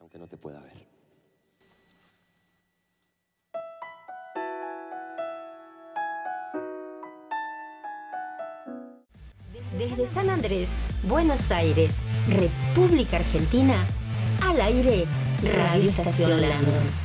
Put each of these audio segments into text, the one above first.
aunque no te pueda ver. Desde San Andrés, Buenos Aires, República Argentina, al aire, Radio Estación Landon.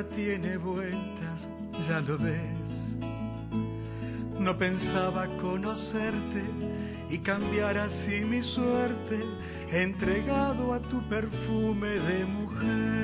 Tiene vueltas, ya lo ves. No pensaba conocerte y cambiar así mi suerte, entregado a tu perfume de mujer.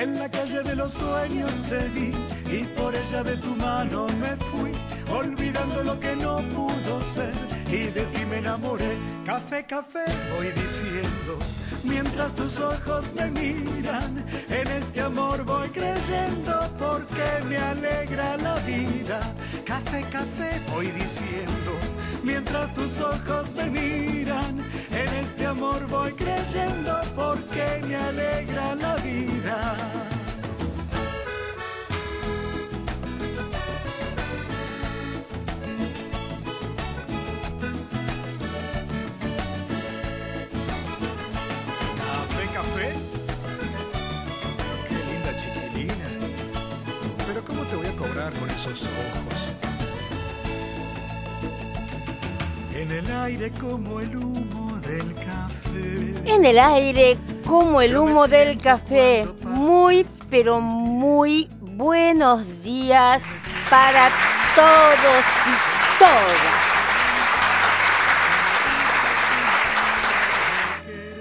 En la calle de los sueños te vi y por ella de tu mano me fui, olvidando lo que no pudo ser y de ti me enamoré. Café, café, voy diciendo, mientras tus ojos me miran, en este amor voy creyendo porque me alegra la vida. Café, café, voy diciendo, mientras tus ojos me miran, en este amor voy creyendo porque me alegra la vida. Café, café. Qué linda chiquilina. Pero ¿cómo te voy a cobrar con esos ojos? En el aire como el humo. En el aire, como el humo del café. Muy, pero muy buenos días para todos y todas.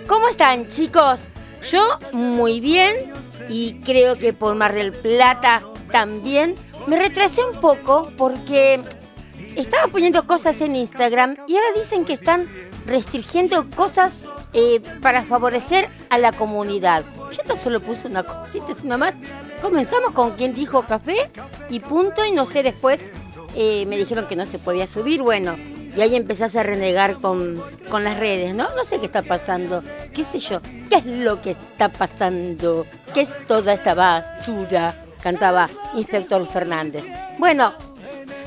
¿Cómo están, chicos? Yo muy bien y creo que por Mar del Plata también. Me retrasé un poco porque estaba poniendo cosas en Instagram y ahora dicen que están restringiendo cosas eh, para favorecer a la comunidad. Yo tan solo puse una cosita así nomás. Comenzamos con quien dijo café y punto y no sé después eh, me dijeron que no se podía subir. Bueno, y ahí empezás a renegar con, con las redes, ¿no? No sé qué está pasando, qué sé yo, qué es lo que está pasando, qué es toda esta basura, cantaba Inspector Fernández. Bueno,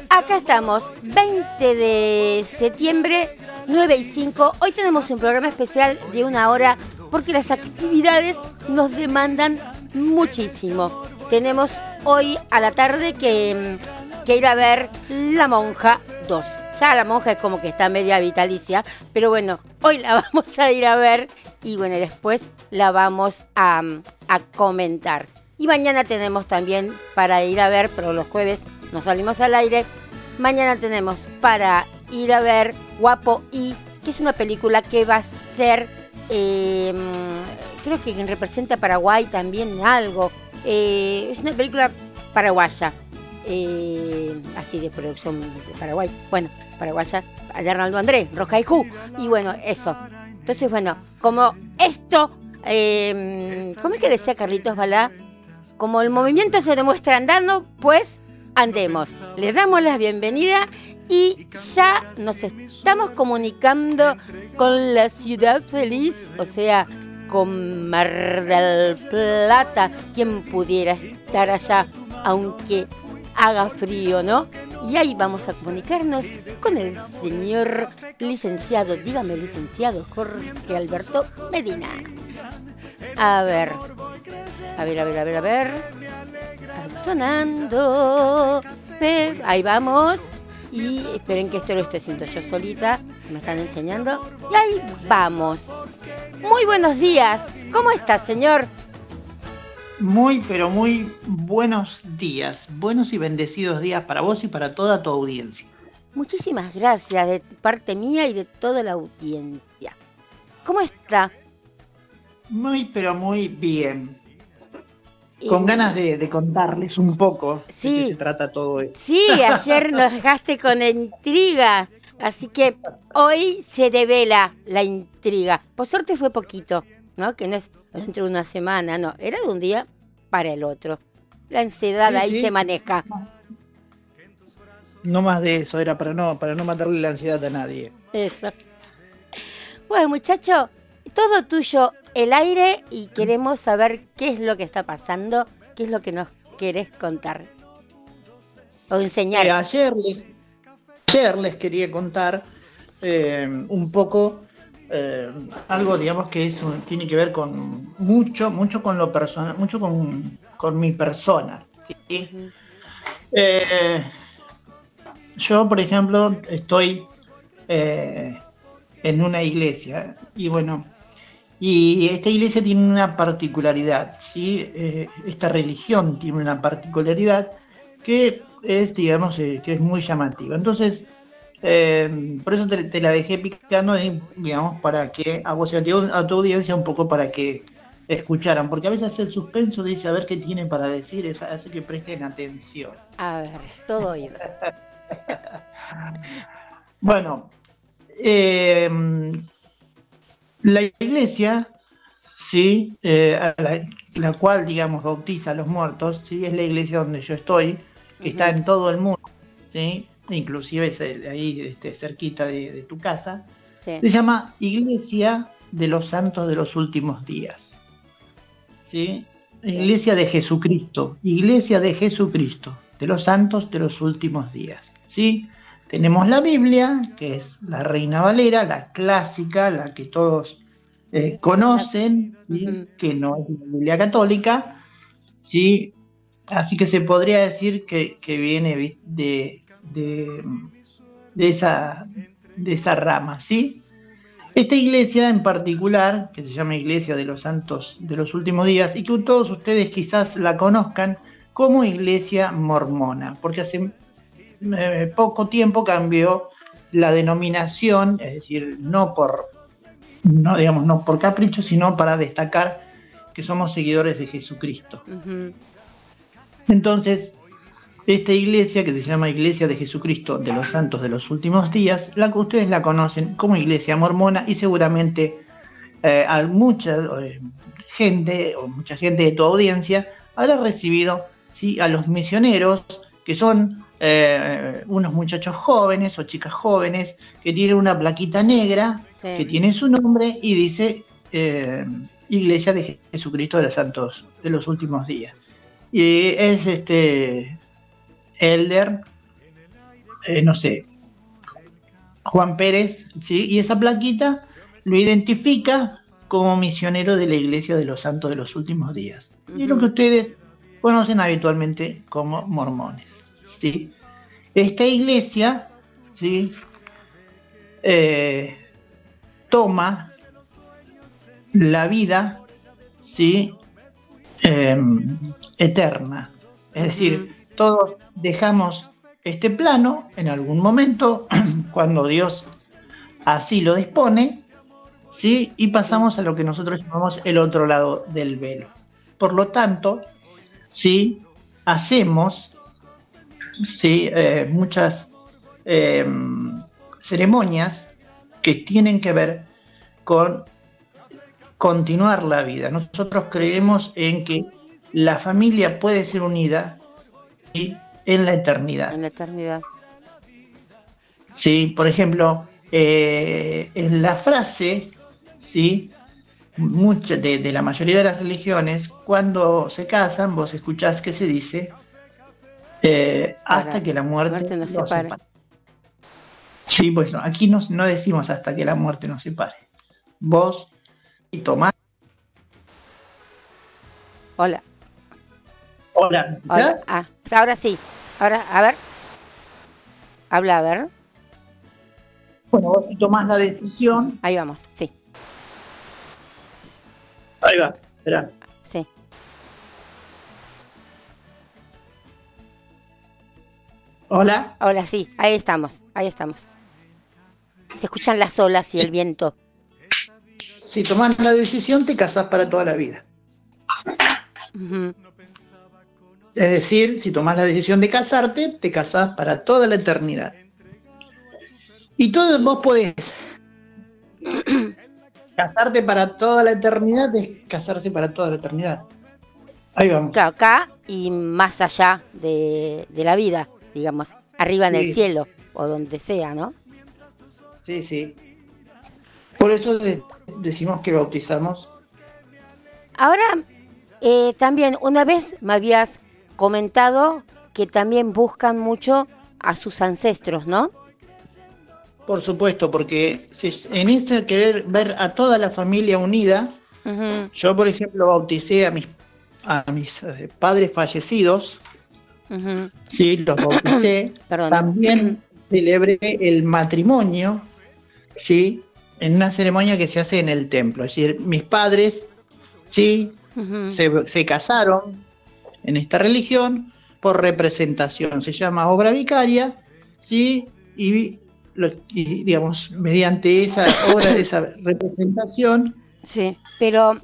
acá estamos, 20 de septiembre, 9 y 5. Hoy tenemos un programa especial de una hora porque las actividades nos demandan muchísimo. Tenemos hoy a la tarde que, mm, que ir a ver La Monja 2. Ya la monja es como que está media vitalicia, pero bueno, hoy la vamos a ir a ver y bueno, después la vamos a, a comentar. Y mañana tenemos también para ir a ver, pero los jueves nos salimos al aire. Mañana tenemos para ir a ver Guapo y, que es una película que va a ser, eh, creo que representa Paraguay también algo. Eh, es una película paraguaya, eh, así de producción de Paraguay. Bueno, paraguaya de Arnaldo Andrés, Roja y Ju. Y bueno, eso. Entonces, bueno, como esto, eh, ¿cómo es que decía Carlitos Balá? Como el movimiento se demuestra andando, pues andemos. Les damos la bienvenida y ya nos estamos comunicando con la ciudad feliz, o sea, con Mar del Plata, quien pudiera estar allá, aunque haga frío, ¿no? Y ahí vamos a comunicarnos con el señor licenciado, dígame licenciado Jorge Alberto Medina. A ver, a ver, a ver, a ver, a ver. Está sonando. Ahí vamos. Y esperen que esto lo estoy haciendo yo solita, me están enseñando. Y ahí vamos. Muy buenos días, ¿cómo está, señor? Muy, pero muy buenos días, buenos y bendecidos días para vos y para toda tu audiencia. Muchísimas gracias de parte mía y de toda la audiencia. ¿Cómo está? Muy, pero muy bien. Con ganas de, de contarles un poco Sí. de qué se trata todo esto. Sí, ayer nos dejaste con intriga, así que hoy se devela la intriga. Por suerte fue poquito, ¿no? Que no es dentro de una semana, no, era de un día para el otro. La ansiedad Sí, ahí sí. se maneja. No más de eso, era para no, para no matarle la ansiedad a nadie. Eso. Bueno, muchacho, todo tuyo el aire y queremos saber qué es lo que está pasando, qué es lo que nos querés contar. O enseñar. Eh, ayer, les, ayer les quería contar eh, un poco eh, algo, digamos, que es tiene que ver con mucho, mucho con lo personal, mucho con, con mi persona. ¿sí? Yo, por ejemplo, estoy en una iglesia y bueno, y esta iglesia tiene una particularidad, ¿sí? Eh, esta religión tiene una particularidad que es, digamos, eh, que es muy llamativa. Entonces, eh, por eso te, te la dejé picando, digamos, para que a vos y a tu, a tu audiencia un poco para que escucharan, porque a veces el suspenso dice a ver qué tiene para decir, hace que presten atención. A ver, todo oído. Bueno, eh, la iglesia, sí, eh, la, la cual, digamos, bautiza a los muertos, sí, es la iglesia donde yo estoy, que está en todo el mundo, sí, inclusive es eh, ahí este, cerquita de, de tu casa, Sí. se llama Iglesia de los Santos de los Últimos Días, sí, Iglesia de Jesucristo, Iglesia de Jesucristo, de los Santos de los Últimos Días, sí. Tenemos la Biblia, que es la Reina Valera, la clásica, la que todos eh, conocen, ¿sí? Que no es la Biblia católica, ¿sí? así que se podría decir que, que viene vi- de, de, de esa, de esa rama. ¿sí? Esta iglesia en particular, que se llama Iglesia de los Santos de los Últimos Días, y que todos ustedes quizás la conozcan como Iglesia Mormona, porque hace eh, poco tiempo cambió la denominación, es decir, no por, no digamos, no por capricho, sino para destacar que somos seguidores de Jesucristo. Entonces, esta iglesia que se llama Iglesia de Jesucristo de los Santos de los Últimos Días, la que ustedes la conocen como Iglesia Mormona y seguramente eh, a mucha eh, gente o mucha gente de tu audiencia habrá recibido ¿sí? a los misioneros que son eh, unos muchachos jóvenes o chicas jóvenes que tienen una plaquita negra Sí. que tiene su nombre y dice eh, Iglesia de Jesucristo de los Santos de los Últimos Días. Y es este Elder, eh, no sé, Juan Pérez, ¿sí? y esa plaquita lo identifica como misionero de la Iglesia de los Santos de los Últimos Días. Y lo que ustedes conocen habitualmente como mormones. ¿sí? Esta iglesia ¿sí? Eh, toma la vida ¿sí? Em, eterna. Es decir, todos dejamos este plano en algún momento, cuando Dios así lo dispone, ¿sí? y pasamos a lo que nosotros llamamos el otro lado del velo. Por lo tanto, ¿sí? hacemos ¿sí? eh, muchas eh, ceremonias que tienen que ver con continuar la vida. Nosotros creemos en que la familia puede ser unida ¿sí? en la eternidad. En la eternidad. Sí, por ejemplo, eh, en la frase, sí, mucha, de, de la mayoría de las religiones, cuando se casan, vos escuchás que se dice eh, hasta que la muerte, muerte nos separe. Sí, pues no, aquí no, no decimos hasta que la muerte nos separe. Vos y Tomás. Hola. Hola, ¿me Hola. Ah, ahora sí. Ahora, a ver. Habla, a ver. Bueno, vos si tomás la decisión. Ahí vamos, sí, Ahí va, espera. Hola. Hola, sí, ahí estamos, ahí estamos. Se escuchan las olas y el viento. Si tomás la decisión, te casás para toda la vida. Es decir, si tomás la decisión de casarte, te casás para toda la eternidad. Y todo vos podés casarte para toda la eternidad, es casarse para toda la eternidad. Ahí vamos. Claro, acá y más allá de, de la vida, digamos, arriba en el cielo o donde sea, ¿no? Sí, sí. Por eso de- decimos que bautizamos. Ahora, eh, también una vez me habías comentado que también buscan mucho a sus ancestros, ¿no? Por supuesto, porque si- en ese querer ver a toda la familia unida, yo por ejemplo bauticé a mis, a mis eh, padres fallecidos, sí, los bauticé. También celebré el matrimonio, sí, en una ceremonia que se hace en el templo. Es decir, mis padres, sí, se, se casaron en esta religión por representación. Se llama obra vicaria, ¿sí? Y, lo- y, digamos, mediante esa obra, esa representación, Sí, pero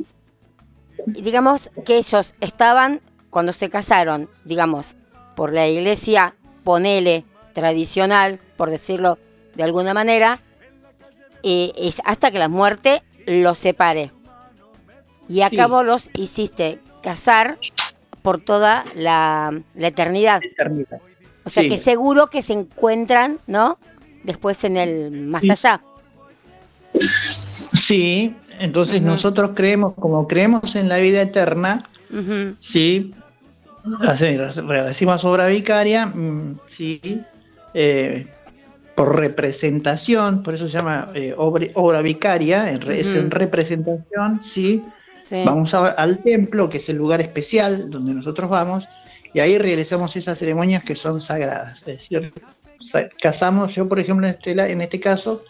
digamos que ellos estaban cuando se casaron, digamos, por la iglesia, ponele, tradicional, por decirlo de alguna manera, eh, es hasta que la muerte los separe. Y a Sí. cabo los hiciste casar por toda la, la eternidad. eternidad. O sea Sí. que seguro que se encuentran, ¿no? Después en el más Sí. allá. Sí, entonces nosotros creemos, como creemos en la vida eterna, sí, decimos obra vicaria, mm, sí, eh, por representación, por eso se llama eh, obra, obra vicaria, en re- es en representación, sí, sí. vamos a- al templo, que es el lugar especial donde nosotros vamos, y ahí realizamos esas ceremonias que son sagradas, es decir, sa- casamos, yo por ejemplo en este, en este caso,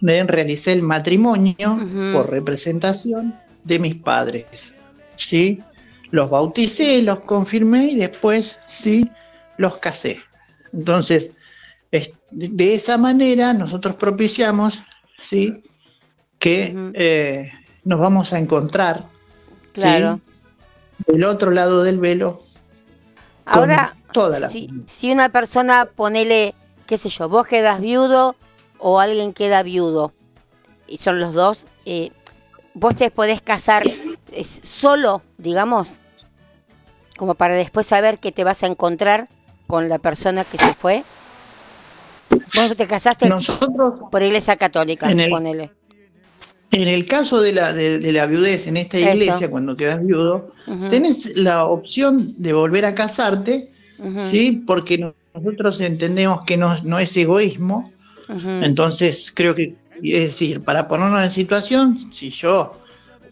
realicé el matrimonio por representación de mis padres, ¿sí? Los bauticé, los confirmé y después, ¿sí? Los casé. Entonces, es- de esa manera nosotros propiciamos, ¿sí? Que eh, nos vamos a encontrar, ¿sí? Claro. del otro lado del velo. Ahora, toda la si una persona, ponele, qué sé yo, vos quedas viudo o alguien queda viudo, y son los dos, eh, vos te podés casar eh, solo, digamos, como para después saber que te vas a encontrar con la persona que se fue. Vos te casaste Nosotros, por iglesia católica, En el- ponele. en el caso de la, de, de la viudez en esta Eso. iglesia, cuando quedas viudo, Ujú, tenés la opción de volver a casarte, ¿sí? Porque no- nosotros entendemos que no, no es egoísmo, entonces creo que, es decir, para ponernos en situación, si yo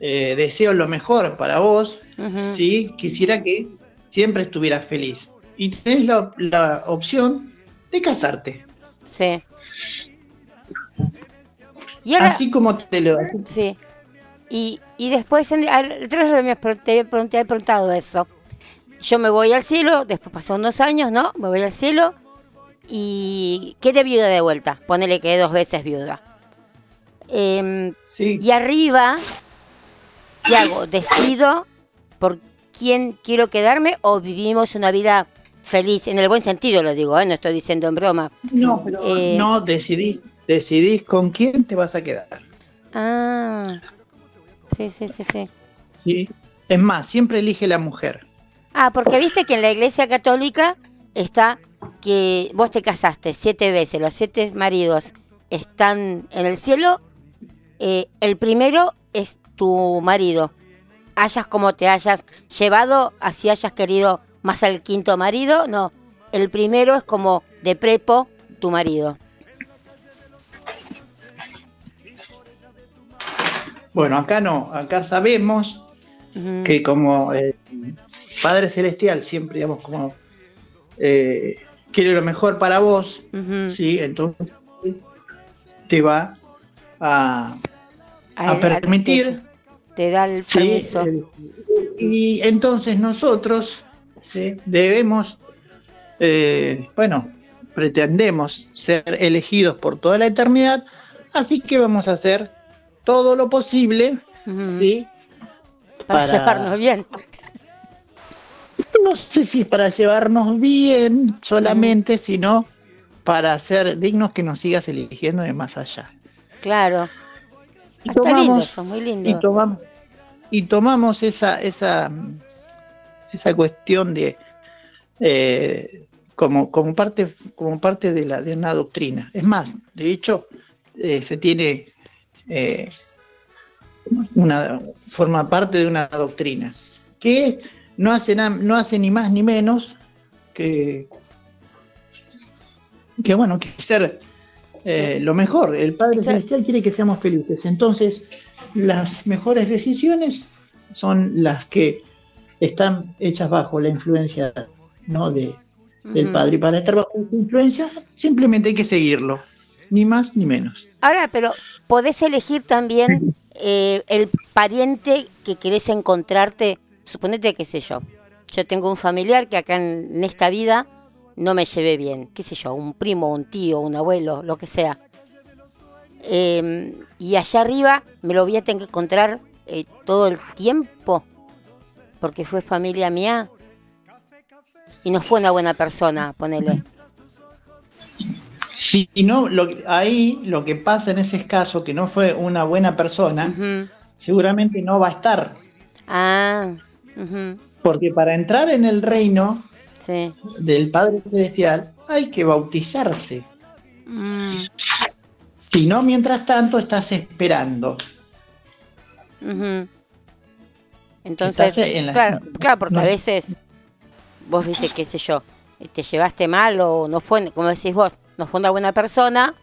eh, deseo lo mejor para vos. ¿sí? Quisiera que siempre estuvieras feliz. Y tenés la, la opción de casarte. Sí. Y ahora, Así como te lo... Sí. Y, y después, en, pre- te he preguntado eso. Yo me voy al cielo, después pasan unos años, ¿no? Me voy al cielo y quedé viuda de vuelta. Ponele que dos veces viuda. Em, Sí, y arriba, ¿qué hago? ¿Decido por quién quiero quedarme o vivimos una vida feliz? En el buen sentido lo digo, ¿eh? No estoy diciendo en broma. no, pero eh, no decidís, decidís con quién te vas a quedar. Ah, sí, sí, sí, sí. ¿sí? Es más, siempre elige la mujer. Ah, porque viste que en la iglesia católica está que vos te casaste siete veces, los siete maridos están en el cielo, eh, el primero es tu marido. Hayas como te hayas llevado, así hayas querido más al quinto marido, no. El primero es como de prepo tu marido. Bueno, acá no, acá sabemos que como eh, Padre Celestial siempre, digamos, como eh, quiere lo mejor para vos. ¿sí? Entonces te va a, a permitir, Te, te da el permiso. Y entonces nosotros ¿sí? debemos, eh, bueno, pretendemos ser elegidos por toda la eternidad, así que vamos a hacer todo lo posible. ¿sí? para, para- llevarnos bien. no sé si es para llevarnos bien solamente, sino para ser dignos que nos sigas eligiendo de más allá. Claro. Y Está lindo tomamos, eso, muy y lindo. tomamos, y tomamos esa, esa, esa cuestión de eh, como, como parte, como parte de la de una doctrina. Es más, de hecho, eh, se tiene eh, una forma parte de una doctrina, que es- no hace, na- no hace ni más ni menos que, que bueno, que ser eh, lo mejor. El Padre Celestial quiere que seamos felices. Entonces, las mejores decisiones son las que están hechas bajo la influencia ¿no? de, del. Padre. Y para estar bajo su influencia, simplemente hay que seguirlo, ni más ni menos. Ahora, pero podés elegir también eh, el pariente que querés encontrarte. Suponete, qué sé yo. Yo tengo un familiar que acá en, en esta vida no me llevé bien. Qué sé yo, un primo, un tío, un abuelo, lo que sea. Eh, y allá arriba me lo voy a tener que encontrar eh, todo el tiempo. Porque fue familia mía. Y no fue una buena persona, ponele. Si no, lo, ahí lo que pasa en ese caso, que no fue una buena persona, seguramente no va a estar. Ah, Porque para entrar en el reino sí. del Padre Celestial hay que bautizarse. Mm, Si no, mientras tanto, estás esperando. Entonces, Estás en la- claro, claro, porque a veces vos viste, qué sé yo, te llevaste mal o no fue, como decís vos, no fue una buena persona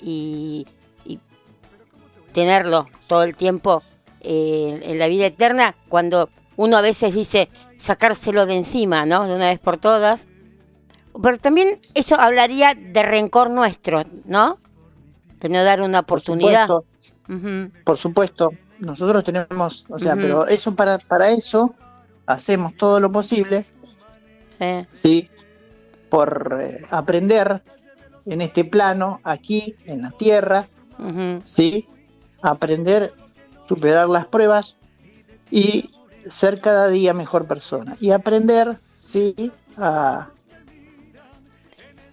y, y tenerlo todo el tiempo eh, en la vida eterna, cuando uno a veces dice sacárselo de encima, ¿no? De una vez por todas. Pero también eso hablaría de rencor nuestro, ¿no? De no dar una Por oportunidad. supuesto, Ujú, por supuesto, nosotros tenemos, o sea, pero eso para, para eso hacemos todo lo posible, sí. ¿sí? Por eh, aprender en este plano, aquí, en la tierra. ¿sí? Aprender, superar las pruebas y ser cada día mejor persona. Y aprender, ¿sí? A,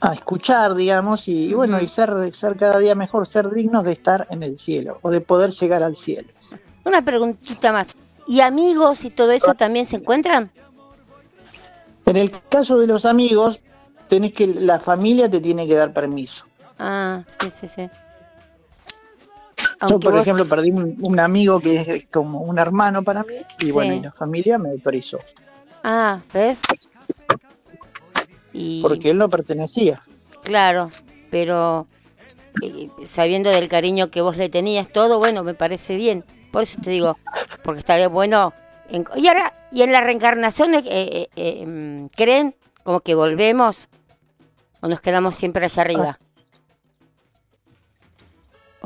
a escuchar, digamos, y, bueno, y ser, ser cada día mejor, ser dignos de estar en el cielo o de poder llegar al cielo. Una preguntita más. ¿Y amigos y todo eso también se encuentran? En el caso de los amigos, tenés que, la familia te tiene que dar permiso. Ah, sí, sí, sí. Yo, por vos- ejemplo, perdí un, un amigo que es como un hermano para mí, y Sí. bueno, y la familia me autorizó, Ah, ¿ves? Y porque él no pertenecía. claro, pero eh, sabiendo del cariño que vos le tenías, todo, bueno, me parece bien. Por eso te digo, porque estaría bueno. en- y ahora, ¿y en la reencarnación eh, eh, eh, mm, creen como que volvemos o nos quedamos siempre allá arriba? O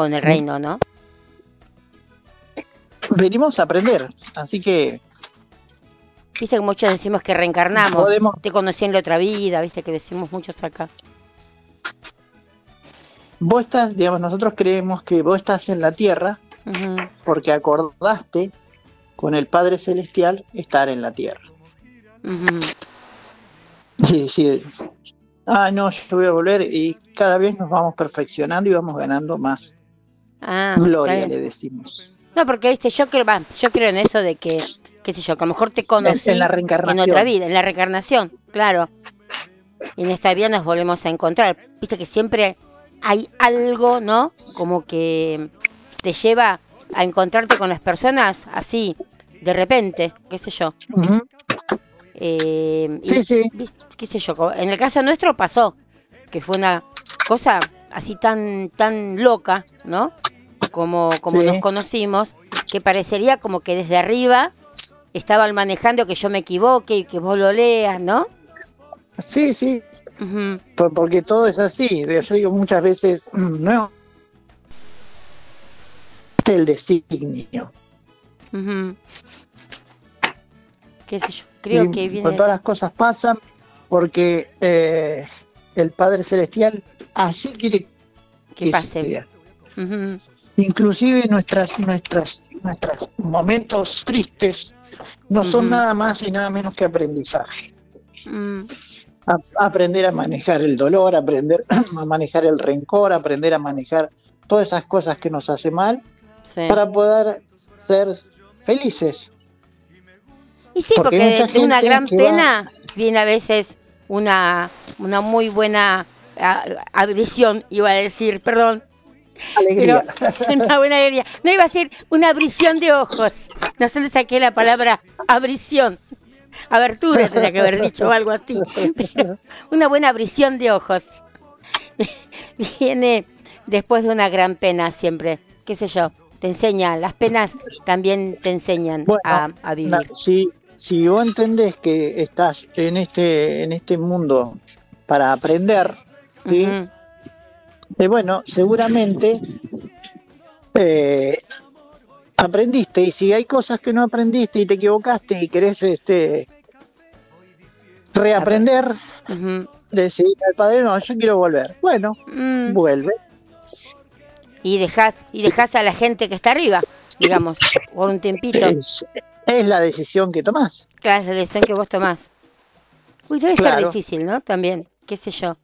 en el reino, ¿no? Venimos a aprender, así que Viste que muchos decimos que reencarnamos. Podemos- Te conocí en la otra vida, viste que decimos muchos acá. vos estás, digamos, nosotros creemos que vos estás en la tierra porque acordaste con el Padre Celestial estar en la tierra. Sí, sí. Ah, no, yo voy a volver y cada vez nos vamos perfeccionando y vamos ganando más Ah, gloria, le decimos. No, porque viste, yo creo, va, yo creo en eso de que, qué sé yo, que a lo mejor te conocí En la en reencarnación. otra vida, en la reencarnación, claro. Y en esta vida nos volvemos a encontrar. Viste que siempre hay algo, ¿no? Como que te lleva a encontrarte con las personas así, de repente, qué sé yo. Eh, y, Sí, sí. viste, qué sé yo, en el caso nuestro pasó, que fue una cosa así tan, tan loca, ¿no? Como, como Sí. nos conocimos, que parecería como que desde arriba estaban manejando que yo me equivoque y que vos lo leas, ¿no? Sí, sí. Porque todo es así. Yo digo muchas veces, no el designio. ¿Qué sé yo? Creo Sí, que viene. Todas las cosas pasan porque eh, el Padre Celestial así quiere Que que pase. Ujú, Inclusive nuestras, nuestras, nuestros momentos tristes no son nada más y nada menos que aprendizaje. mm, A- aprender a manejar el dolor, aprender a manejar el rencor, aprender a manejar todas esas cosas que nos hace mal sí. para poder ser felices. Y sí, porque porque de una gran va- pena viene a veces una, una muy buena abrición, iba a decir, perdón, Alegría. pero una buena alegría. No iba a decir una abrición de ojos. No sé dónde saqué la palabra abrición. Abertura tendría que haber dicho o algo así. Pero una buena abrición de ojos. Viene después de una gran pena siempre. ¿Qué sé yo? Te enseña, las penas también te enseñan Bueno, a, a vivir. Si, si vos entendés que estás en este, en este mundo para aprender, ¿sí? Eh, bueno, seguramente eh, aprendiste y si hay cosas que no aprendiste y te equivocaste y querés este reaprender, Ujú. decir al padre, no, yo quiero volver. Bueno, Mm, vuelve. y dejas y dejas a la gente que está arriba, digamos, por un tiempito. Es, es la decisión que tomás. Claro, es la decisión que vos tomás. Uy, debe ser difícil, ¿no? También, qué sé yo.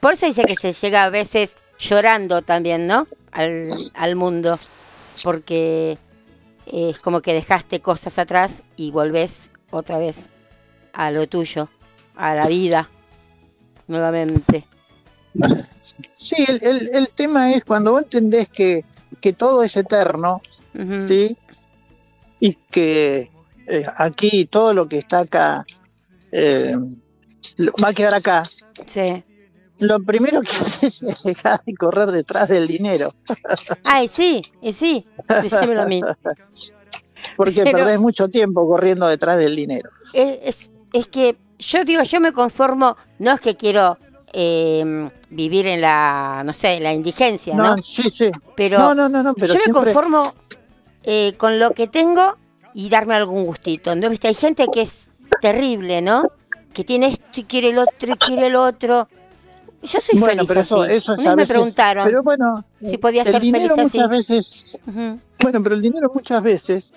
Por eso dice que se llega a veces llorando también, ¿no? Al, al mundo. Porque es como que dejaste cosas atrás y volvés otra vez a lo tuyo, a la vida, nuevamente. Sí, el, el- el tema es cuando vos entendés que, que todo es eterno. ¿sí? Y que eh, aquí todo lo que está acá eh, va a quedar acá. Sí. Lo primero que haces es dejar de correr detrás del dinero, Ay, sí, y sí, decímelo a mí. porque Pero- perdés mucho tiempo corriendo detrás del dinero. es, es, es que yo digo, yo me conformo, no es que quiero eh, vivir en la, no sé, en la indigencia, ¿no? No, sí, sí. Pero no, no, no, no, pero yo me conformo eh, con lo que tengo y darme algún gustito, ¿no? ¿Viste? Hay gente que es terrible, ¿no? Que tiene esto y quiere el otro y quiere el otro. Yo soy bueno, feliz pero eso, así. eso es a me preguntaron Pero bueno, si podía el ser dinero feliz así. muchas veces Bueno, pero el dinero muchas veces,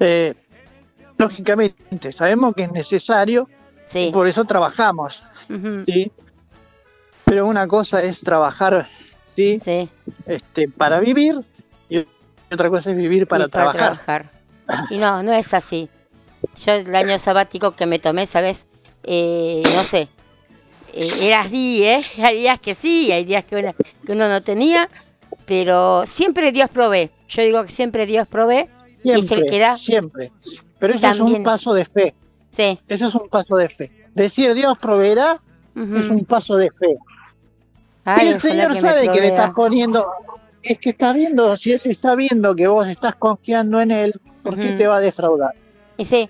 eh, lógicamente, sabemos que es necesario, Sí. por eso trabajamos, ¿sí? Pero una cosa es trabajar, ¿sí? sí. Este, para vivir y otra cosa es vivir para y trabajar. trabajar. Y no, no es así. Yo el año sabático que me tomé, ¿sabes? Eh, no sé. Eh, era así, ¿eh? Hay días que sí, hay días que uno, que uno no tenía, pero siempre Dios provee. Yo digo que siempre Dios provee. Siempre, y es el que da. siempre. Pero eso es un paso de fe, Sí. eso es un paso de fe. Decir Dios proveerá es un paso de fe. Ay, y el Señor que sabe que le estás poniendo, es que está viendo, si Él está viendo que vos estás confiando en Él, ¿por qué te va a defraudar? Y sí.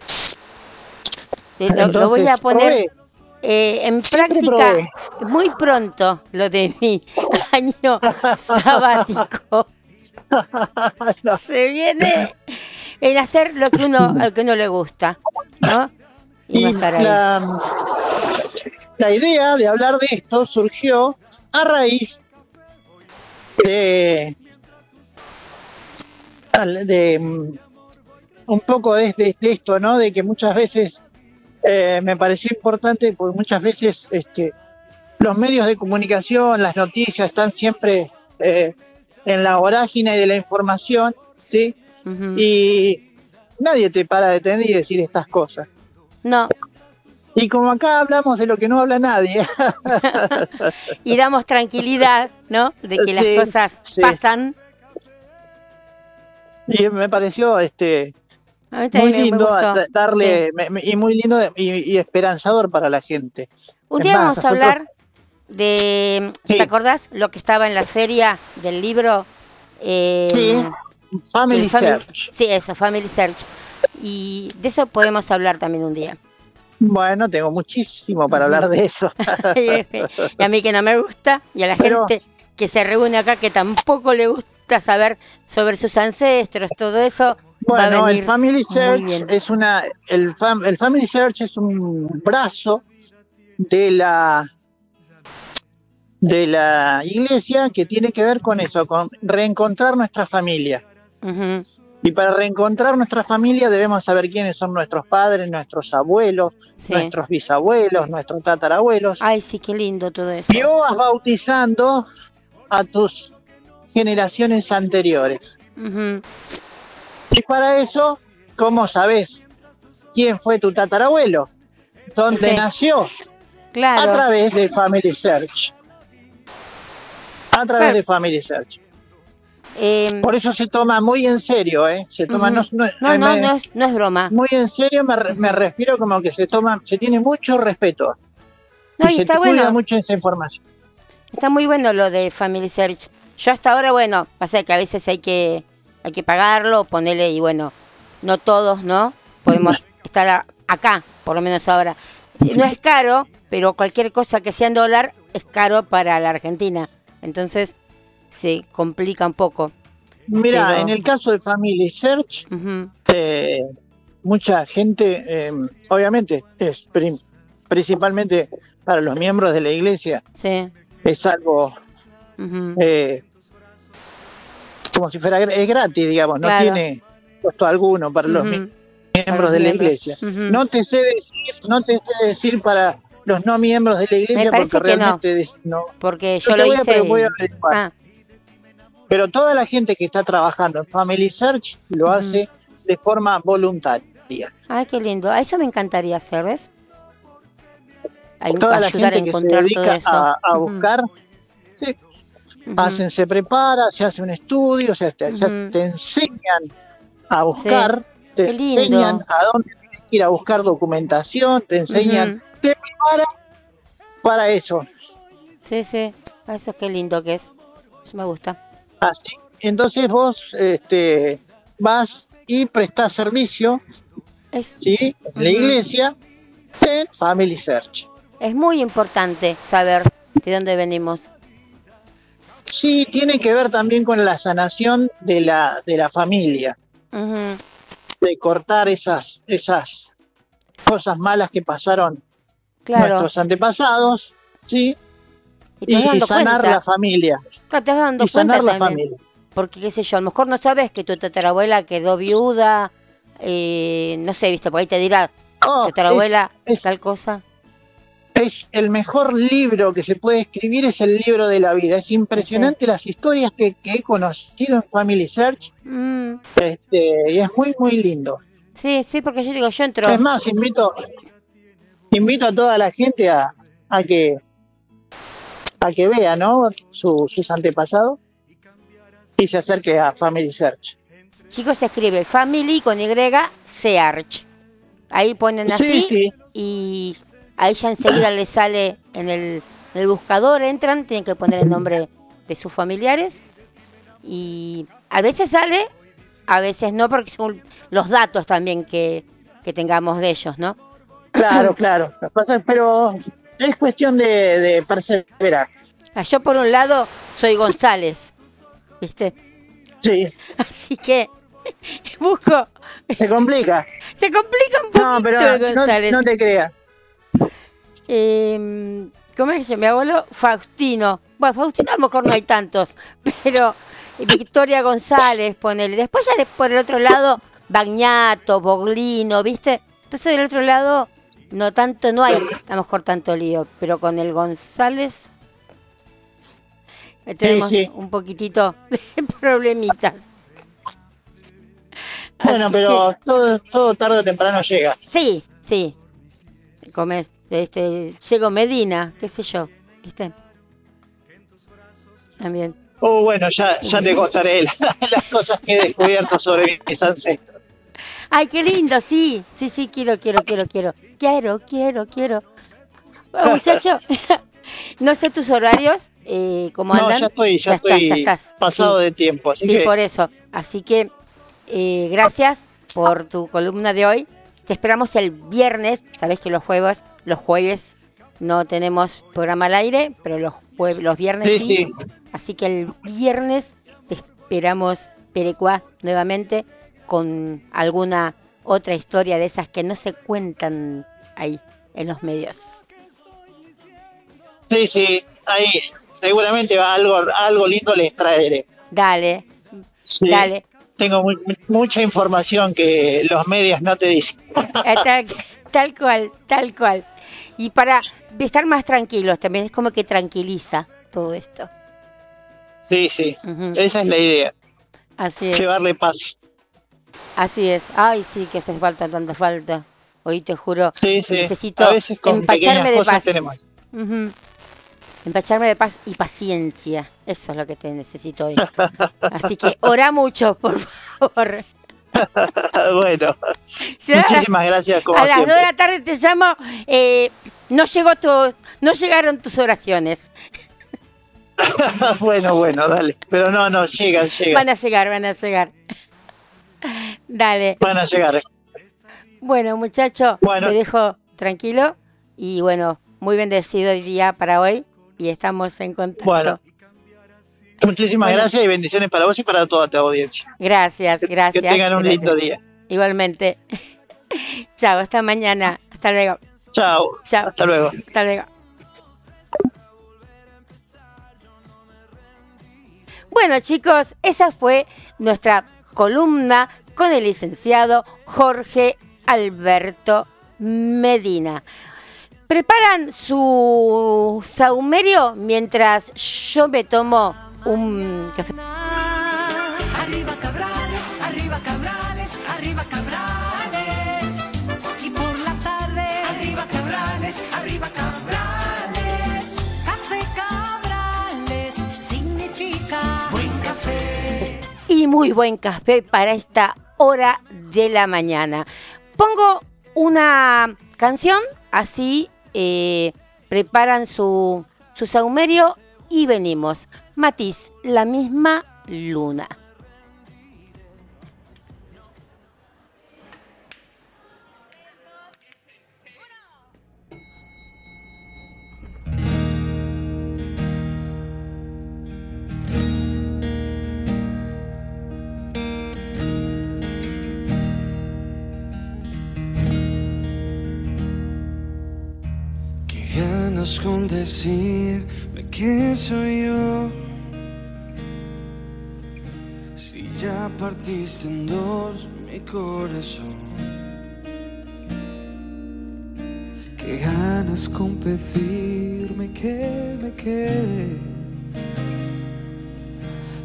Lo, voy a poner provee. Eh, en Siempre práctica muy pronto, lo de mi año sabático. No, se viene en hacer lo que uno al que uno le gusta, ¿no? Y, no y estar ahí. la, la idea de hablar de esto surgió a raíz de, de mm, un poco de, de- de esto, ¿no? De que muchas veces eh, me pareció importante, porque muchas veces este, los medios de comunicación, las noticias están siempre eh, en la vorágine de la información, ¿sí? Y nadie te para de tener y decir estas cosas. No, Y como acá hablamos de lo que no habla nadie, y damos tranquilidad, ¿no? De que Sí, las cosas sí. pasan. y me pareció este A mí muy me- lindo gustó. darle Sí. me- me- y muy lindo y, y esperanzador para la gente. Un día vamos a hablar de, Sí. ¿te acordás lo que estaba en la feria del libro? Eh, Sí, Family Search. Sí, eso, Family Search. Y de eso podemos hablar también un día. Bueno, tengo muchísimo para hablar de eso. y a mí que no me gusta, y a la Pero- gente que se reúne acá que tampoco le gusta saber sobre sus ancestros, todo eso, Bueno, el Family Search es una, el, fam- el Family Search es un brazo de la de la iglesia que tiene que ver con eso, con reencontrar nuestra familia. Y para reencontrar nuestra familia debemos saber quiénes son nuestros padres, nuestros abuelos, sí. nuestros bisabuelos, nuestros tatarabuelos. Ay, sí, qué lindo todo eso. Y vas bautizando a tus generaciones anteriores. Ujú, Y para eso, ¿cómo sabes quién fue tu tatarabuelo? ¿Dónde Sí. nació? A Claro, través de Family Search. A través Claro. de Family Search. em, Por eso se toma muy en serio, ¿eh? Se toma Ujú. no, no- no, no, me- no es, no es broma. muy en serio me, me refiero como que se toma, se tiene mucho respeto. No, y y se está te cuida bueno, mucho esa información. está muy bueno lo de Family Search. Yo hasta ahora, bueno, pasa que a veces hay que, hay que pagarlo, ponerle, y bueno, no todos, ¿no? Podemos estar a- acá, por lo menos ahora. No es caro, pero cualquier cosa que sea en dólar es caro para la Argentina. Entonces se complica un poco. Mira, Pero- en el caso de Family Search, eh, mucha gente, eh, obviamente, es pri- principalmente para los miembros de la iglesia, Sí. es algo eh, como si fuera es gratis, digamos, no Claro. tiene costo alguno para los miembros de la iglesia. No te sé decir, no te sé decir para los no miembros de la iglesia parece porque que realmente no. Porque Yo yo lo voy a- hice. voy a. Ah, Pero toda la gente que está trabajando en Family Search lo hace de forma voluntaria. Ay, qué lindo. A eso me encantaría hacer, ¿ves? A Toda la a gente que se todo dedica eso. a, buscar. Hacen, se prepara, se hace un estudio, se, te, se- te enseñan a buscar, te enseñan a dónde tienes que ir a buscar documentación, te enseñan, te preparan para eso. Sí, sí. Eso qué lindo que es. Eso me gusta. Así, entonces vos este, vas y prestás servicio, Es, ¿sí? En la iglesia, en Family Search. es muy importante saber de dónde venimos. Sí, tiene que ver también con la sanación de la, de la familia, de cortar esas, esas cosas malas que pasaron Claro. nuestros antepasados, ¿sí? Y sanar cuenta. la familia. Claro, te vas dando Y sanar la también. familia. Porque, qué sé yo, a lo mejor no sabes que tu tatarabuela quedó viuda. eh, no sé, viste, por ahí te dirá, Oh, tatarabuela, es- es- tal cosa. Es el mejor libro que se puede escribir, es el libro de la vida. Es impresionante las historias que, que he conocido en Family Search Mm, este, y es muy, muy lindo. sí, sí, porque yo digo, yo entro. Es más, invito, invito a toda la gente a, a que a que vea ¿no? Su- sus antepasados y se acerque a Family Search. Chicos, se escribe Family con Y, Search. Ahí ponen así Sí, sí. y ahí ya enseguida les sale en el, en el buscador, entran, tienen que poner el nombre de sus familiares y a veces sale, a veces no, porque son los datos también que, que tengamos de ellos, ¿no? Claro, claro. Pero es cuestión de, de perseverar. Ah, Yo por un lado soy González, ¿viste? Sí, Así que busco, se complica. se complica un poquito No, pero no te creas. Eh, ¿Cómo es que se? Mi abuelo Faustino. Bueno, Faustino a lo mejor no hay tantos, pero Victoria González, ponele. Después ya de- por el otro lado, Bagnato, Boglino, ¿viste? Entonces del otro lado, no tanto, no hay a lo mejor tanto lío, pero con el González eh, tenemos sí. un poquitito de problemitas. Bueno, Así pero todo, todo tarde o temprano llega. Sí, sí. Come, este, llego Medina, qué sé yo, ¿viste? También. Oh, bueno, ya, ya te contaré la- las cosas que he descubierto sobre mis ancestros. Ay, qué lindo, sí. Sí, sí, quiero, quiero, quiero, quiero. Quiero, quiero, quiero. Bueno, muchacho, no sé tus horarios, eh, cómo No, andan. ya estoy, ya, estás, estoy ya estás. pasado Sí. de tiempo. Así Sí, que por eso. Así que eh, gracias por tu columna de hoy. Te esperamos el viernes. Sabes que los jueves, los jueves no tenemos programa al aire, pero los jueves, los viernes Sí, sí. sí. Así que el viernes te esperamos, Perecuá, nuevamente con alguna otra historia de esas que no se cuentan ahí en los medios. Sí, sí, ahí seguramente va algo, algo lindo les traeré. Dale, Sí, dale. Tengo mu- mucha información que los medios no te dicen. Eh, tal, tal cual, tal cual. Y para estar más tranquilos también, es como que tranquiliza todo esto. Sí, sí, esa es la idea, Así es, llevarle paz. así es. Ay, sí, que hace falta, tanta falta. Hoy te juro, Sí, sí. necesito empacharme de paz. tenemos. Ujú. Empacharme de paz y paciencia. Eso es lo que te necesito hoy. Así que ora mucho, por favor. bueno, muchísimas gracias como a las 2 siempre. de la tarde te llamo, eh, no llegó tu, no llegaron tus oraciones. bueno, bueno, dale. Pero no, no, llegan, llegan. Van a llegar, van a llegar. Dale. Van a llegar. Bueno, muchacho, Bueno. te dejo tranquilo y bueno, muy bendecido el día para hoy y estamos en contacto. Bueno. Muchísimas Bueno. gracias y bendiciones para vos y para toda tu audiencia. Gracias, gracias. que tengan un gracias. lindo día. Igualmente. Chao, hasta mañana. Hasta luego. Chao. Chao. Hasta luego. Hasta luego. Bueno, chicos, esa fue nuestra columna con el licenciado Jorge Alberto Medina. ¿Preparan su saumerio mientras yo me tomo un café? Arriba Cabrales, arriba Cabrales, arriba Cabrales. Y por la tarde, arriba Cabrales, arriba Cabrales. Café Cabrales significa buen café. y muy buen café para esta hora de la mañana. Pongo una canción, así eh, preparan su, su saumerio y venimos. Matiz, la misma luna. Ganas con decirme que soy yo. Si ya partiste en dos mi corazón. Qué ganas con pedirme que me quede.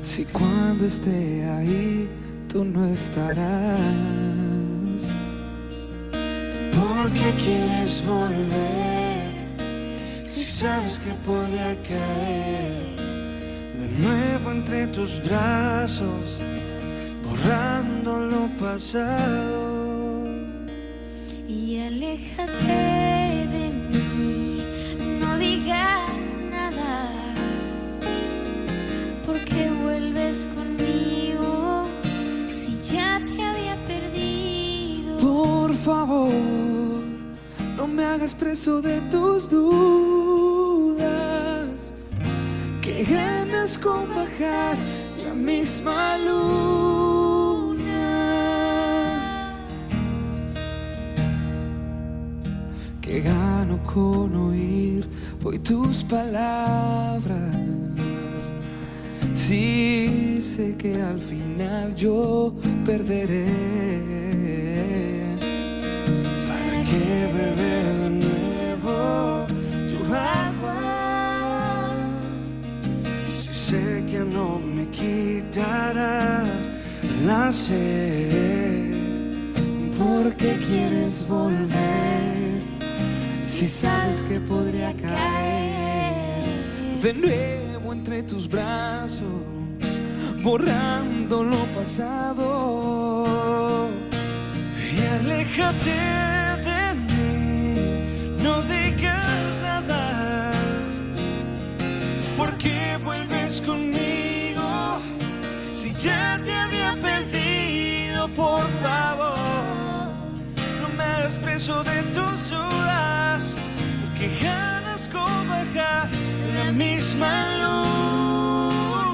Si cuando esté ahí tú no estarás. ¿Por qué quieres volver? Sabes que podría caer de nuevo entre tus brazos, borrando lo pasado. Y aléjate de mí, no digas nada, porque vuelves conmigo si ya te había perdido. Por favor, no me hagas preso de tus dudas. Que ganas con bajar la misma luna. Que gano con oír hoy tus palabras. Sí, sé que al final yo perderé. ¿Para qué beber de nuevo tu agua? Sé que no me quitará la sed. ¿Por qué quieres volver? Si sabes que podría caer de nuevo entre tus brazos, borrando lo pasado. Y aléjate expreso de tus dudas, que ganas con bajar la misma luna,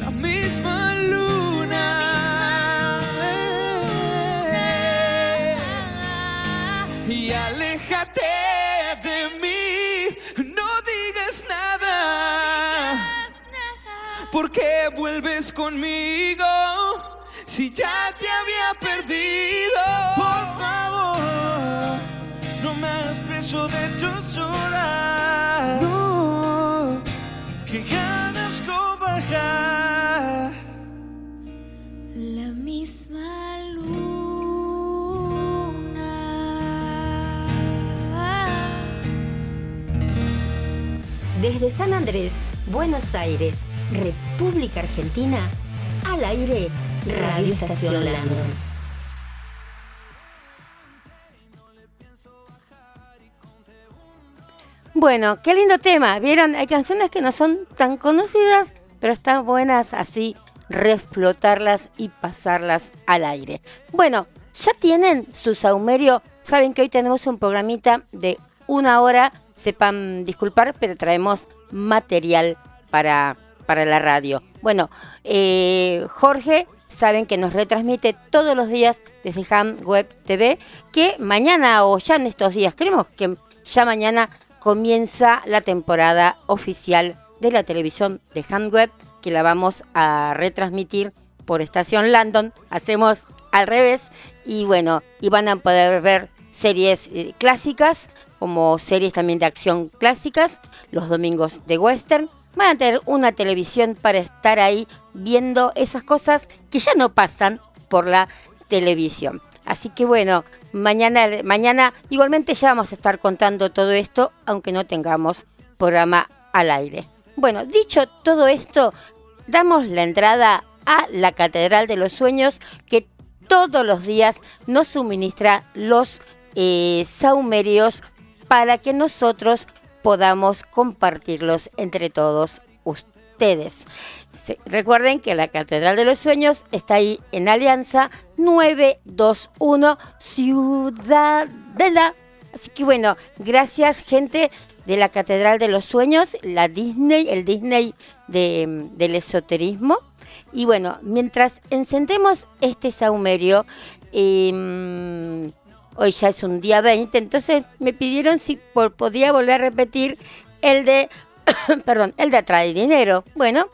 la misma luna. Y aléjate de mí, no digas nada. ¿Por qué vuelves conmigo si ya te había perdido? Por favor, no me hagas preso de tus dudas. No, que ganas con bajar. La misma luna. Desde San Andrés, Buenos Aires, República Argentina, al aire, Radio Estación Landon. Bueno, qué lindo tema. ¿Vieron? Hay canciones que no son tan conocidas, pero están buenas así, reflotarlas y pasarlas al aire. Bueno, ya tienen su saumerio. Saben que hoy tenemos un programita de una hora. Sepan disculpar, pero traemos material para, para la radio. Bueno, eh, Jorge, saben que nos retransmite todos los días desde Ham Web TV, que mañana o ya en estos días, creemos que ya mañana comienza la temporada oficial de la televisión de Ham Web, que la vamos a retransmitir por Estación Landon. Hacemos al revés y bueno, y van a poder ver series eh, clásicas, como series también de acción clásicas, los domingos de western. Van a tener una televisión para estar ahí viendo esas cosas que ya no pasan por la televisión. Así que bueno, mañana, mañana igualmente ya vamos a estar contando todo esto, aunque no tengamos programa al aire. Bueno, dicho todo esto, damos la entrada a la Catedral de los Sueños que todos los días nos suministra los eh, saumerios para que nosotros podamos compartirlos entre todos ustedes. Recuerden que la Catedral de los Sueños está ahí en Alianza 921 Ciudadela. Así que bueno, gracias gente de la Catedral de los Sueños, la Disney, el Disney de- del esoterismo. Y bueno, mientras encendemos este saumerio, em, hoy ya es un día 20, entonces me pidieron si podía volver a repetir el de, perdón, el de atrae dinero. Bueno,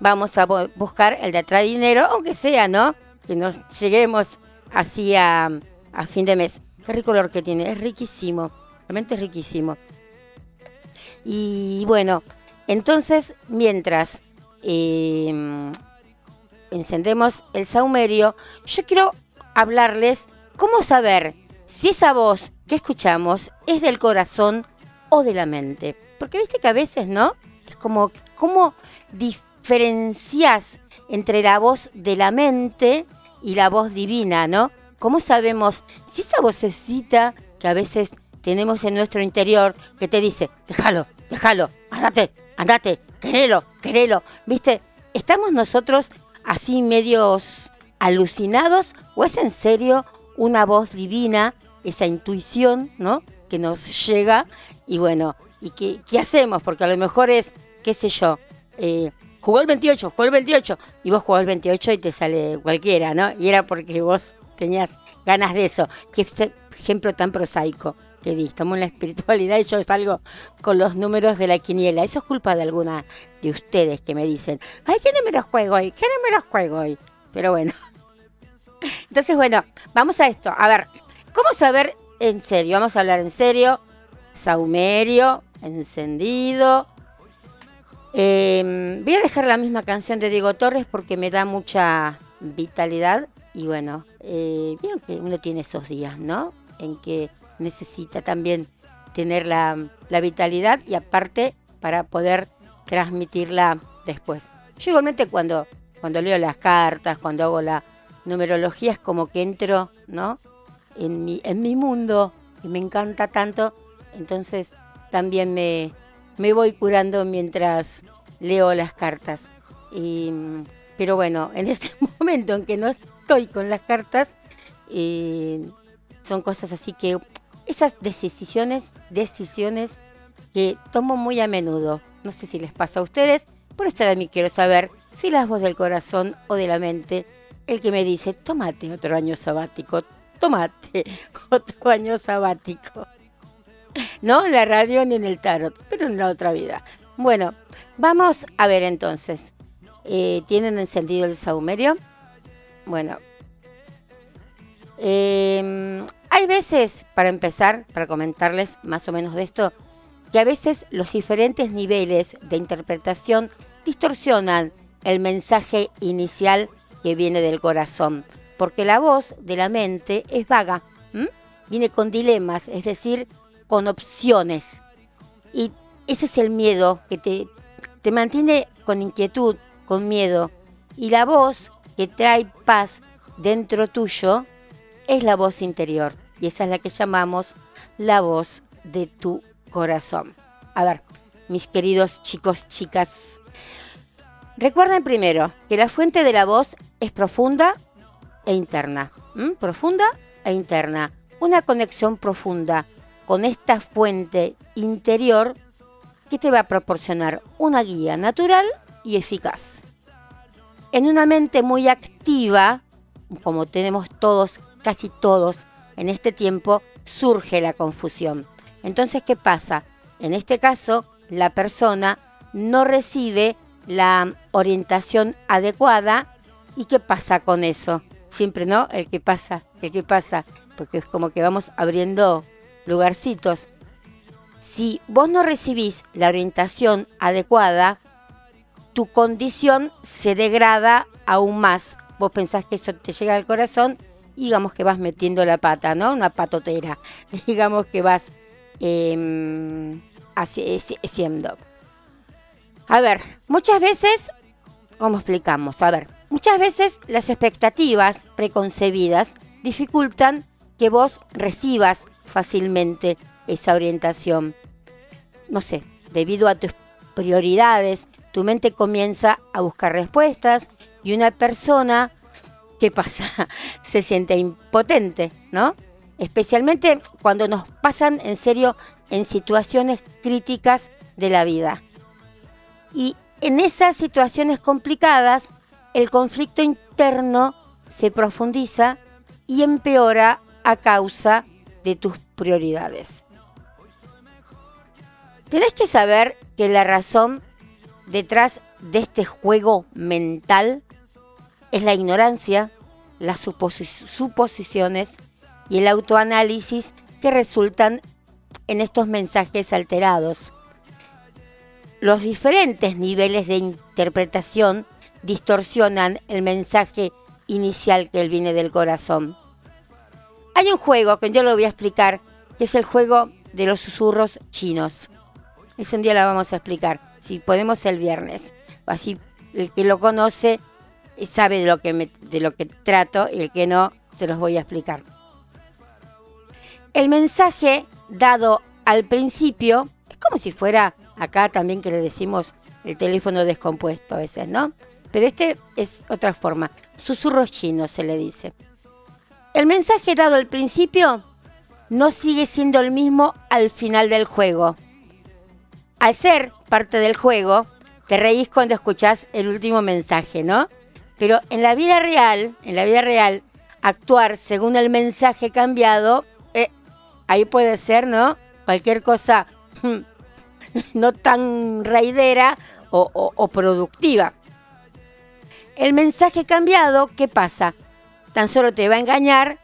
vamos a bu- buscar el de atrae dinero, aunque sea, ¿no? Que nos lleguemos así a, a fin de mes. Qué rico olor que tiene, es riquísimo, realmente es riquísimo. Y bueno, entonces, mientras em, encendemos el saumerio, yo quiero hablarles cómo saber si esa voz que escuchamos es del corazón o de la mente. Porque viste que a veces, ¿no? Es como, ¿cómo diferencias entre la voz de la mente y la voz divina, ¿no? ¿Cómo sabemos si esa vocecita que a veces tenemos en nuestro interior que te dice, déjalo, déjalo, andate, andate, querelo, querelo, ¿viste? ¿Estamos nosotros así medios alucinados o es en serio una voz divina, esa intuición, ¿no? Que nos llega y bueno, ¿y qué, hacemos? Porque a lo mejor es, qué sé yo, eh, jugó el 28, jugó el 28 y vos jugás el 28 y te sale cualquiera, ¿no? Y era porque vos tenías ganas de eso. Qué ejemplo tan prosaico que di. Estamos en la espiritualidad y yo salgo con los números de la quiniela. Eso es culpa de alguna de ustedes que me dicen, ay, ¿qué número juego hoy? ¿Qué número juego hoy? Pero bueno. Entonces, bueno, vamos a esto. A ver, ¿cómo saber en serio? Vamos a hablar en serio. Saumerio, encendido. Eh, voy a dejar la misma canción de Diego Torres porque me da mucha vitalidad. Y bueno, eh, vieron que uno tiene esos días, ¿no? En que necesita también tener la, la vitalidad y aparte para poder transmitirla después. Yo igualmente cuando, cuando leo las cartas, cuando hago la numerología, es como que entro, ¿no? En mi, en mi mundo, que me encanta tanto, entonces también me, me voy curando mientras leo las cartas. Y, pero bueno, en este momento en que no estoy con las cartas. son cosas así que esas decisiones, decisiones que tomo muy a menudo. No sé si les pasa a ustedes, por eso mí quiero saber si la voz del corazón o de la mente, el que me dice, tómate otro año sabático, tómate otro año sabático. No en la radio ni en el tarot, pero en la otra vida. Bueno, vamos a ver entonces. Eh, ¿Tienen encendido el saumerio? Bueno. Eh, hay veces, para empezar, para comentarles más o menos de esto, que a veces los diferentes niveles de interpretación distorsionan el mensaje inicial que viene del corazón, porque la voz de la mente es vaga, viene con dilemas, es decir, con opciones. Y ese es el miedo que te, te mantiene con inquietud, con miedo. Y la voz que trae paz dentro tuyo es la voz interior. Y esa es la que llamamos la voz de tu corazón. A ver, mis queridos chicos, chicas. Recuerden primero que la fuente de la voz es profunda e interna. Profunda e interna. Una conexión profunda con esta fuente interior que te va a proporcionar una guía natural y eficaz. En una mente muy activa, como tenemos todos, casi todos, en este tiempo, surge la confusión. Entonces, ¿qué pasa? En este caso, la persona no recibe la orientación adecuada. ¿Y qué pasa con eso? Siempre, ¿no? El que pasa, el que pasa, porque es como que vamos abriendo lugarcitos. Si vos no recibís la orientación adecuada, tu condición se degrada aún más. Vos pensás que eso te llega al corazón digamos que vas metiendo la pata, ¿no? Una patotera. digamos que vas eh, haciendo. A ver, muchas veces, ¿cómo explicamos? A ver, muchas veces las expectativas preconcebidas dificultan que vos recibas fácilmente esa orientación. No sé, debido a tus prioridades, tu mente comienza a buscar respuestas y una persona, ¿qué pasa? Se siente impotente, ¿no? Especialmente cuando nos pasan en serio en situaciones críticas de la vida. Y en esas situaciones complicadas, el conflicto interno se profundiza y empeora a causa de tus prioridades. Tenés que saber que la razón detrás de este juego mental es la ignorancia, las suposi- suposiciones y el autoanálisis que resultan en estos mensajes alterados. Los diferentes niveles de interpretación distorsionan el mensaje inicial que viene del corazón. Hay un juego que yo lo voy a explicar, que es el juego de los susurros chinos. Ese un día la vamos a explicar, si podemos el viernes. Así el que lo conoce eh, sabe de lo que, de lo que trato y el que no, se los voy a explicar. El mensaje dado al principio es como si fuera acá también que le decimos el teléfono descompuesto a veces, ¿no? Pero este es otra forma. Susurros chinos se le dice. El mensaje dado al principio no sigue siendo el mismo al final del juego. Al ser parte del juego, te reís cuando escuchás el último mensaje, ¿no? Pero en la vida real, en la vida real, actuar según el mensaje cambiado, eh, ahí puede ser, ¿no? Cualquier cosa hmm, no tan raidera o, productiva. El mensaje cambiado, ¿qué pasa? Tan solo te va a engañar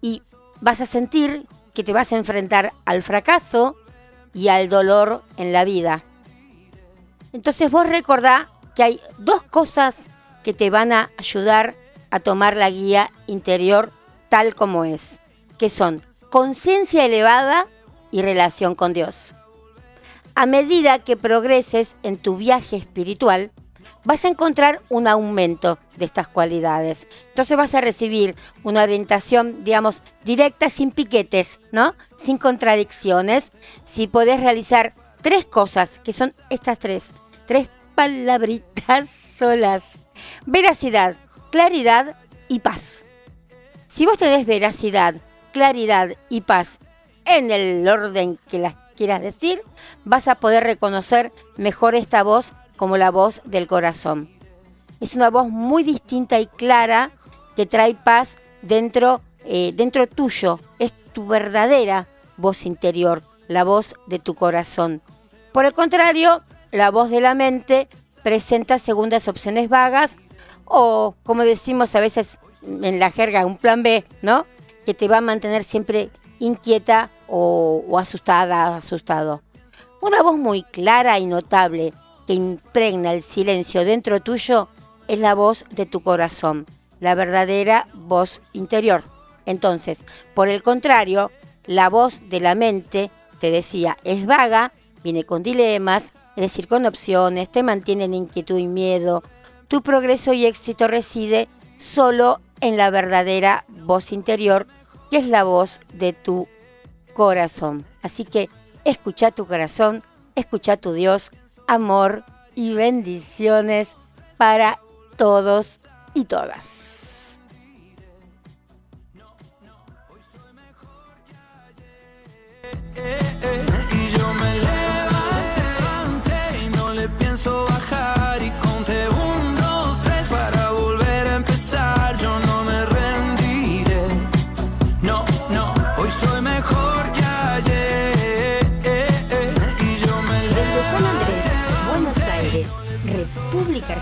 y vas a sentir que te vas a enfrentar al fracaso y al dolor en la vida. Entonces vos recordá que hay dos cosas que te van a ayudar a tomar la guía interior tal como es, que son conciencia elevada y relación con Dios. A medida que progreses en tu viaje espiritual, vas a encontrar un aumento de estas cualidades. Entonces vas a recibir una orientación, digamos, directa, sin piquetes, ¿no? Sin contradicciones. Si podés realizar tres cosas, que son estas tres, tres palabritas solas. Veracidad, claridad y paz. Si vos tenés veracidad, claridad y paz en el orden que las quieras decir, vas a poder reconocer mejor esta voz como la voz del corazón. Es una voz muy distinta y clara que trae paz dentro, eh, dentro tuyo. Es tu verdadera voz interior, la voz de tu corazón. Por el contrario, la voz de la mente presenta segundas opciones vagas o, como decimos a veces en la jerga, un plan B, ¿no? Que te va a mantener siempre inquieta o, asustada, asustado. Una voz muy clara y notable que impregna el silencio dentro tuyo es la voz de tu corazón, la verdadera voz interior. Entonces, por el contrario, la voz de la mente, te decía, es vaga, viene con dilemas, es decir, con opciones, te mantiene en inquietud y miedo. Tu progreso y éxito reside solo en la verdadera voz interior, que es la voz de tu corazón. Así que escucha tu corazón, escucha tu Dios, amor y bendiciones para todos y todas. Y yo me y no le pienso bajar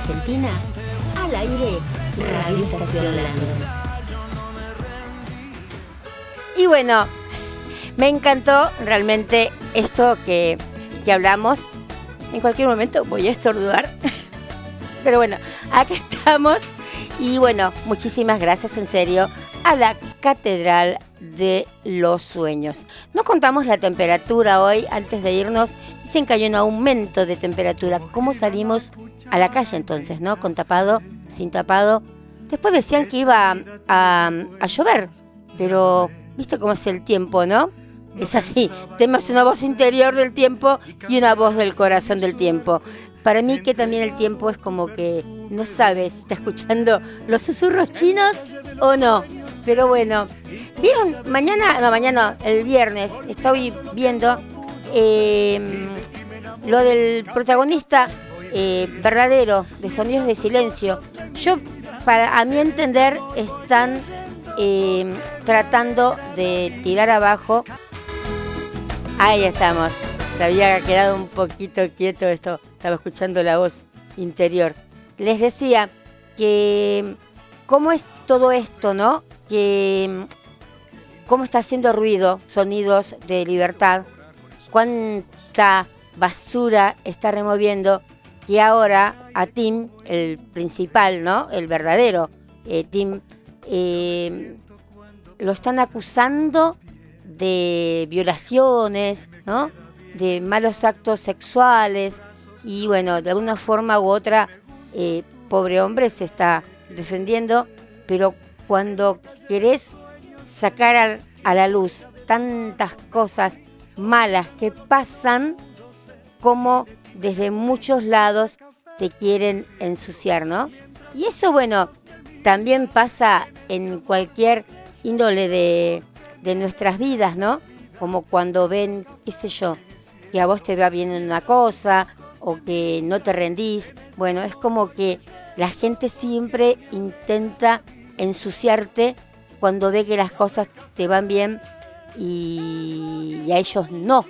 Argentina, al aire Radio. Y bueno, me encantó realmente esto que, que hablamos. En cualquier momento voy a estornudar. Pero bueno, acá estamos. Y bueno, muchísimas gracias en serio a la Catedral de los Sueños. Nos contamos la temperatura hoy antes de irnos. Dicen que hay un aumento de temperatura. ¿Cómo salimos a la calle entonces, no? Con tapado, sin tapado. Después decían que iba a, a llover, pero viste cómo es el tiempo, ¿no? Es así, tenemos una voz interior del tiempo y una voz del corazón del tiempo. Para mí que también el tiempo es como que no sabes está escuchando los susurros chinos o no. Pero bueno, vieron, mañana, no, mañana, el viernes, estoy viendo eh, lo del protagonista eh, verdadero de Sonidos de Silencio. Yo, para a mi entender, están eh, tratando de tirar abajo Ahí estamos. Se había quedado un poquito quieto esto. Estaba escuchando la voz interior. Les decía que cómo es todo esto, ¿no? Que cómo está haciendo ruido, sonidos de libertad, cuánta basura está removiendo que ahora a Tim, el principal, ¿no? El verdadero eh, Tim, eh, lo están acusando de violaciones, ¿no? de malos actos sexuales y bueno, de alguna forma u otra, eh, pobre hombre se está defendiendo, pero cuando querés sacar a, a la luz tantas cosas malas que pasan, como desde muchos lados te quieren ensuciar, ¿no? Y eso, bueno, también pasa en cualquier índole de, de nuestras vidas, ¿no? Como cuando ven, qué sé yo, que a vos te va bien una cosa o que no te rendís. Bueno, es como que la gente siempre intenta ensuciarte cuando ve que las cosas te van bien y, a ellos no.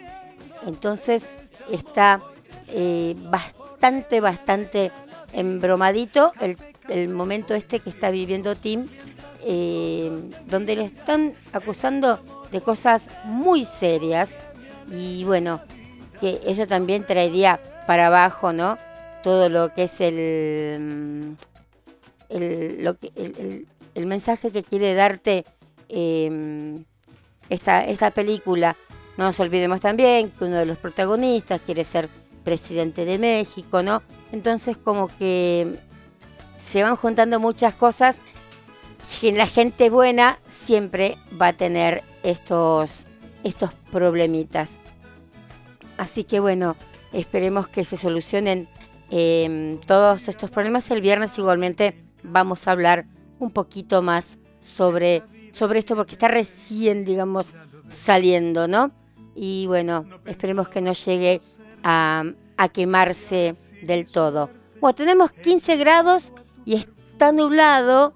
Entonces está eh, bastante, bastante embromadito el, momento este que está viviendo Tim eh, donde le están acusando de cosas muy serias y bueno, que eso también traería para abajo, ¿no? Todo lo que es el- el mensaje que quiere darte eh, esta, esta película. No nos olvidemos también que uno de los protagonistas quiere ser presidente de México, ¿no? Entonces como que se van juntando muchas cosas que la gente buena siempre va a tener estos, estos problemitas. Así que bueno, esperemos que se solucionen eh, todos estos problemas. El viernes igualmente vamos a hablar un poquito más sobre, sobre esto porque está recién, digamos, saliendo, ¿no? Y bueno, esperemos que no llegue a, a quemarse del todo. Bueno, tenemos 15 grados y está nublado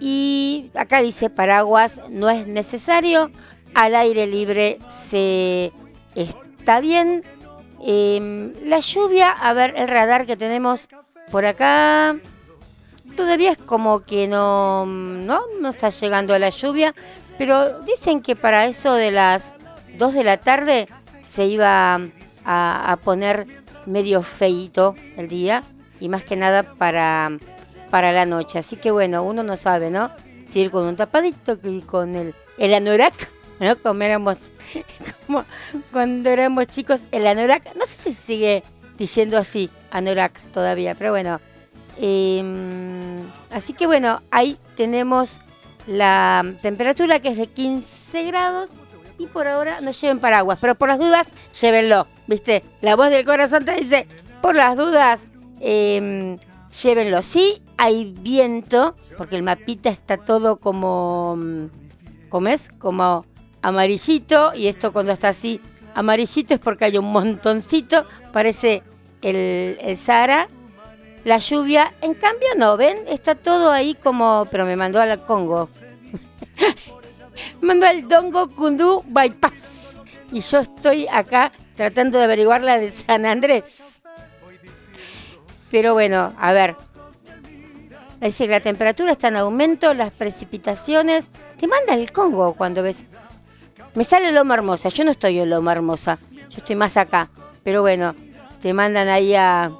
y acá dice paraguas, no es necesario, al aire libre se está bien. Em, la lluvia, a ver el radar que tenemos por acá, todavía es como que no, no, no está llegando la lluvia, pero dicen que para eso de las 2 de la tarde se iba a, a poner medio feito el día y más que nada para, para la noche. Así que bueno, uno no sabe, ¿no? Si ir con un tapadito y con el, el anorak, ¿no? Como éramos, como cuando éramos chicos, el anorak, no sé si sigue diciendo así, anorak todavía, pero bueno. Em, así que bueno, ahí tenemos la temperatura que es de 15 grados y por ahora no lleven paraguas, pero por las dudas, llévenlo, ¿viste? La voz del corazón te dice, por las dudas, em, llévenlo. Sí, hay viento, porque el mapita está todo como, mm, ¿cómo es? Como amarillito, y esto cuando está así amarillito es porque hay un montoncito, parece el, el Sahara. La lluvia, en cambio no, ¿ven? Está todo ahí como, pero me mandó al Congo. me mandó al Dongo Kundú Bypass. Y yo estoy acá tratando de averiguar la de San Andrés. Pero bueno, a ver. Es decir, la temperatura está en aumento, las precipitaciones. Te manda el Congo cuando ves. Me sale Loma Hermosa. Yo no estoy en Loma Hermosa. Yo estoy más acá. Pero bueno, te mandan ahí a,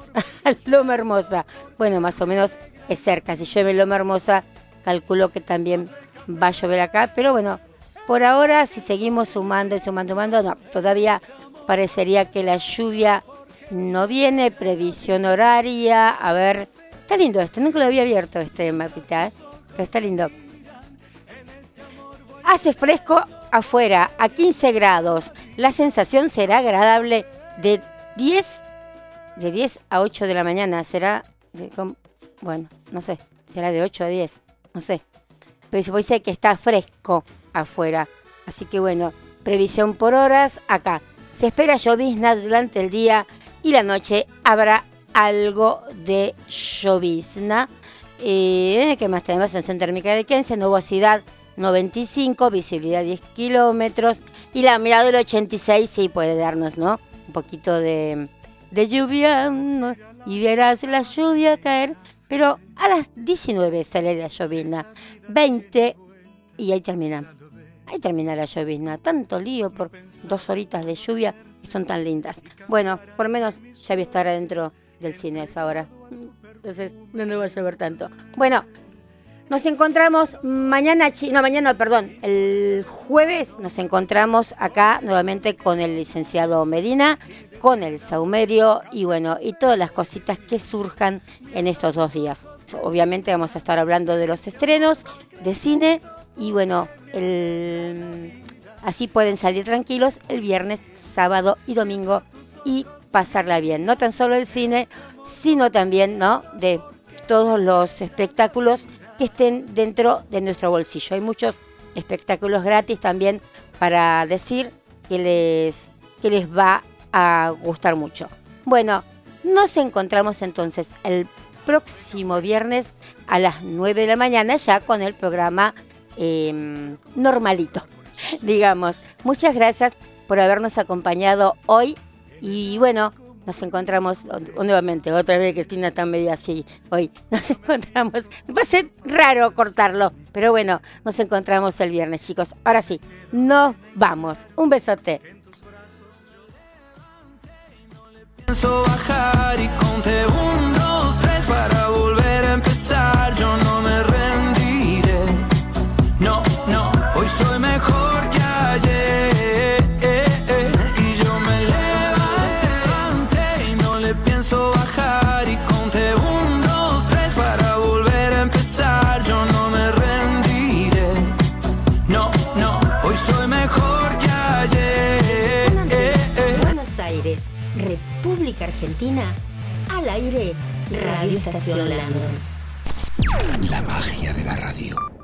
Loma Hermosa. Bueno, más o menos es cerca. Si llueve Loma Hermosa, calculo que también va a llover acá. Pero bueno, por ahora, si seguimos sumando y sumando, sumando, no. Todavía parecería que la lluvia no viene. Previsión horaria. A ver. Está lindo este. Nunca lo había abierto este mapita, ¿eh? Pero está lindo. Hace fresco afuera a 15 grados. La sensación será agradable de 10 de 10 a 8 de la mañana. Será de, com- bueno, no sé, será de 8 a 10, no sé. Pero se puede decir que está fresco afuera. Así que bueno, previsión por horas acá. Se espera llovizna durante el día y la noche habrá algo de llovizna. Eh, ¿Qué más tenemos? Sensación térmica de 15, nubosidad 95, visibilidad 10 kilómetros y la miradora 86 sí puede darnos, ¿no? Un poquito de, de lluvia ¿no? y verás la lluvia caer, pero a las 19 sale la llovizna, 20 y ahí termina. Ahí termina la llovizna, tanto lío por dos horitas de lluvia y son tan lindas. Bueno, por lo menos ya voy a estar adentro del cine a esa hora. Entonces no me va a llover tanto. Bueno, nos encontramos mañana, no mañana, perdón, el jueves nos encontramos acá nuevamente con el licenciado Medina, con el saumerio y bueno, y todas las cositas que surjan en estos dos días. Obviamente vamos a estar hablando de los estrenos de cine y bueno, el- así pueden salir tranquilos el viernes, sábado y domingo y pasarla bien. No tan solo el cine, sino también, ¿no? De todos los espectáculos que estén dentro de nuestro bolsillo. Hay muchos espectáculos gratis también para decir que les, que les va a gustar mucho. Bueno, nos encontramos entonces el próximo viernes a las 9 de la mañana ya con el programa eh, normalito, digamos. Muchas gracias por habernos acompañado hoy y bueno, nos encontramos nuevamente, otra vez Cristina está medio así hoy. Nos encontramos, me parece raro cortarlo, pero bueno, nos encontramos el viernes, chicos. Ahora sí, nos vamos. Un besote. Pienso bajar y conté un, dos, tres para volver a empezar. Yo no Argentina, al aire, Radio Estación. La magia de la radio.